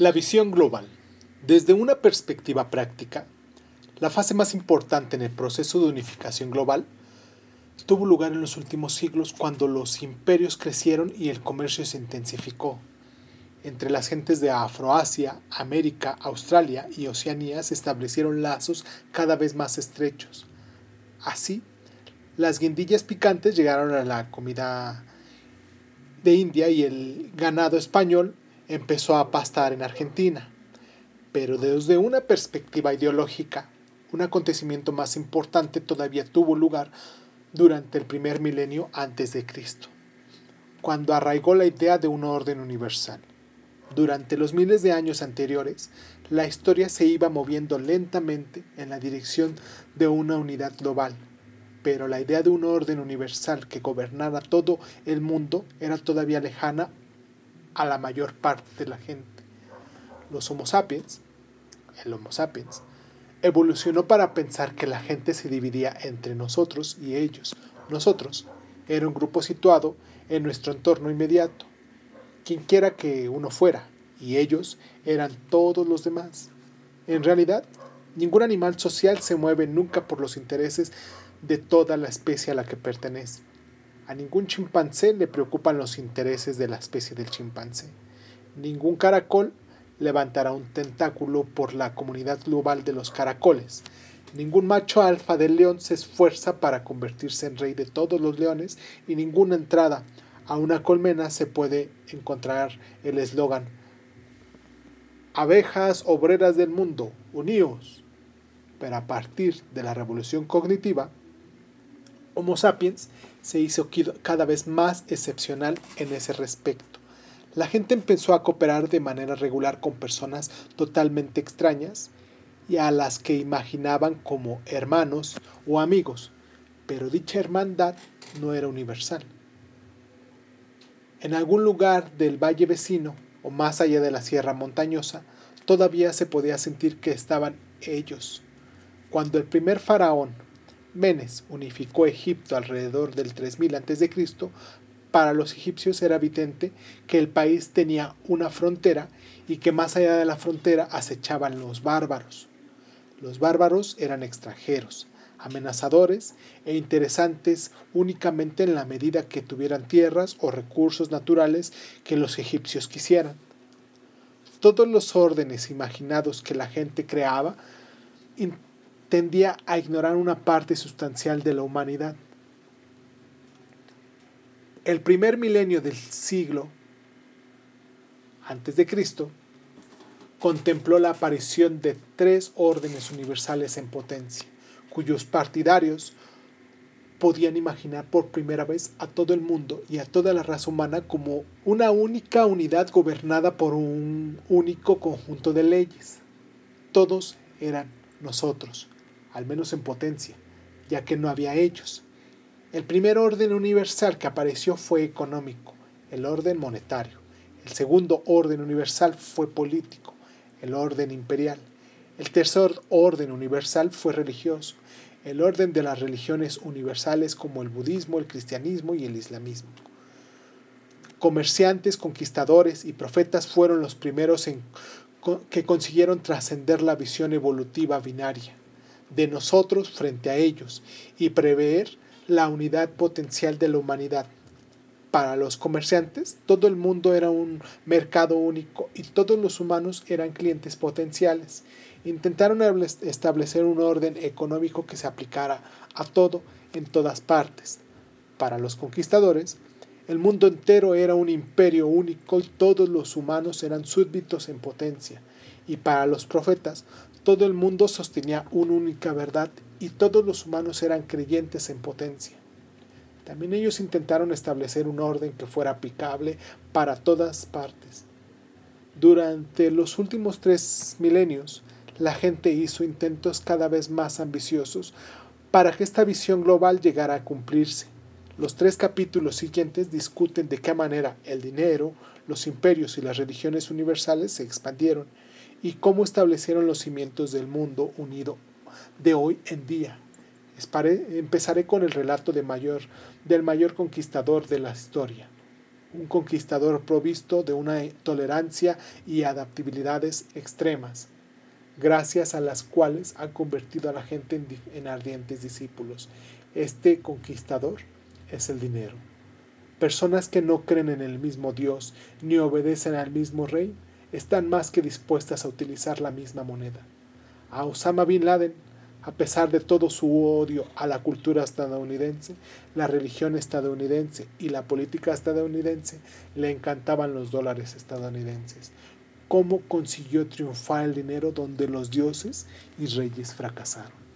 La visión global. Desde una perspectiva práctica, la fase más importante en el proceso de unificación global tuvo lugar en los últimos siglos cuando los imperios crecieron y el comercio se intensificó. Entre las gentes de Afroasia, América, Australia y Oceanía se establecieron lazos cada vez más estrechos. Así, las guindillas picantes llegaron a la comida de India y el ganado español empezó a pastar en Argentina. Pero desde una perspectiva ideológica, un acontecimiento más importante todavía tuvo lugar durante el primer milenio antes de Cristo, cuando arraigó la idea de un orden universal. Durante los miles de años anteriores, la historia se iba moviendo lentamente en la dirección de una unidad global, pero la idea de un orden universal que gobernara todo el mundo era todavía lejana a la mayor parte de la gente. Los Homo sapiens, el Homo sapiens, evolucionó para pensar que la gente se dividía entre nosotros y ellos. Nosotros era un grupo situado en nuestro entorno inmediato, quienquiera que uno fuera, y ellos eran todos los demás. En realidad, ningún animal social se mueve nunca por los intereses de toda la especie a la que pertenece. A ningún chimpancé le preocupan los intereses de la especie del chimpancé. Ningún caracol levantará un tentáculo por la comunidad global de los caracoles. Ningún macho alfa del león se esfuerza para convertirse en rey de todos los leones y ninguna entrada a una colmena se puede encontrar el eslogan Abejas obreras del mundo, uníos. Pero a partir de la revolución cognitiva, Homo sapiens se hizo cada vez más excepcional en ese respecto. La gente empezó a cooperar de manera regular con personas totalmente extrañas y a las que imaginaban como hermanos o amigos, pero dicha hermandad no era universal. En algún lugar del valle vecino o más allá de la sierra montañosa, todavía se podía sentir que estaban ellos. Cuando el primer faraón, Menes, unificó Egipto alrededor del 3000 a.C., para los egipcios era evidente que el país tenía una frontera y que más allá de la frontera acechaban los bárbaros. Los bárbaros eran extranjeros, amenazadores e interesantes únicamente en la medida que tuvieran tierras o recursos naturales que los egipcios quisieran. Todos los órdenes imaginados que la gente creaba tendía a ignorar una parte sustancial de la humanidad el primer milenio del siglo antes de Cristo contempló la aparición de tres órdenes universales en potencia, cuyos partidarios podían imaginar por primera vez a todo el mundo y a toda la raza humana como una única unidad gobernada por un único conjunto de leyes. Todos eran nosotros, al menos en potencia, ya que no había ellos. El primer orden universal que apareció fue económico, el orden monetario. El segundo orden universal fue político, el orden imperial. El tercer orden universal fue religioso, el orden de las religiones universales como el budismo, el cristianismo y el islamismo. Comerciantes, conquistadores y profetas fueron los primeros en, que consiguieron trascender la visión evolutiva binaria de nosotros frente a ellos y prever la unidad potencial de la humanidad. Para los comerciantes, todo el mundo era un mercado único y todos los humanos eran clientes potenciales. Intentaron establecer un orden económico que se aplicara a todo en todas partes. Para los conquistadores, el mundo entero era un imperio único y todos los humanos eran súbditos en potencia. Y para los profetas, todo el mundo sostenía una única verdad y todos los humanos eran creyentes en potencia. También ellos intentaron establecer un orden que fuera aplicable para todas partes. Durante los últimos tres milenios, la gente hizo intentos cada vez más ambiciosos para que esta visión global llegara a cumplirse. Los tres capítulos siguientes discuten de qué manera el dinero, los imperios y las religiones universales se expandieron y cómo establecieron los cimientos del mundo unido de hoy en día. Empezaré con el relato del mayor conquistador de la historia, un conquistador provisto de una tolerancia y adaptabilidades extremas, gracias a las cuales ha convertido a la gente en, en ardientes discípulos. Este conquistador es el dinero. Personas que no creen en el mismo Dios ni obedecen al mismo rey están más que dispuestas a utilizar la misma moneda. A Osama Bin Laden a pesar de todo su odio a la cultura estadounidense, la religión estadounidense y la política estadounidense, le encantaban los dólares estadounidenses. ¿Cómo consiguió triunfar el dinero donde los dioses y reyes fracasaron?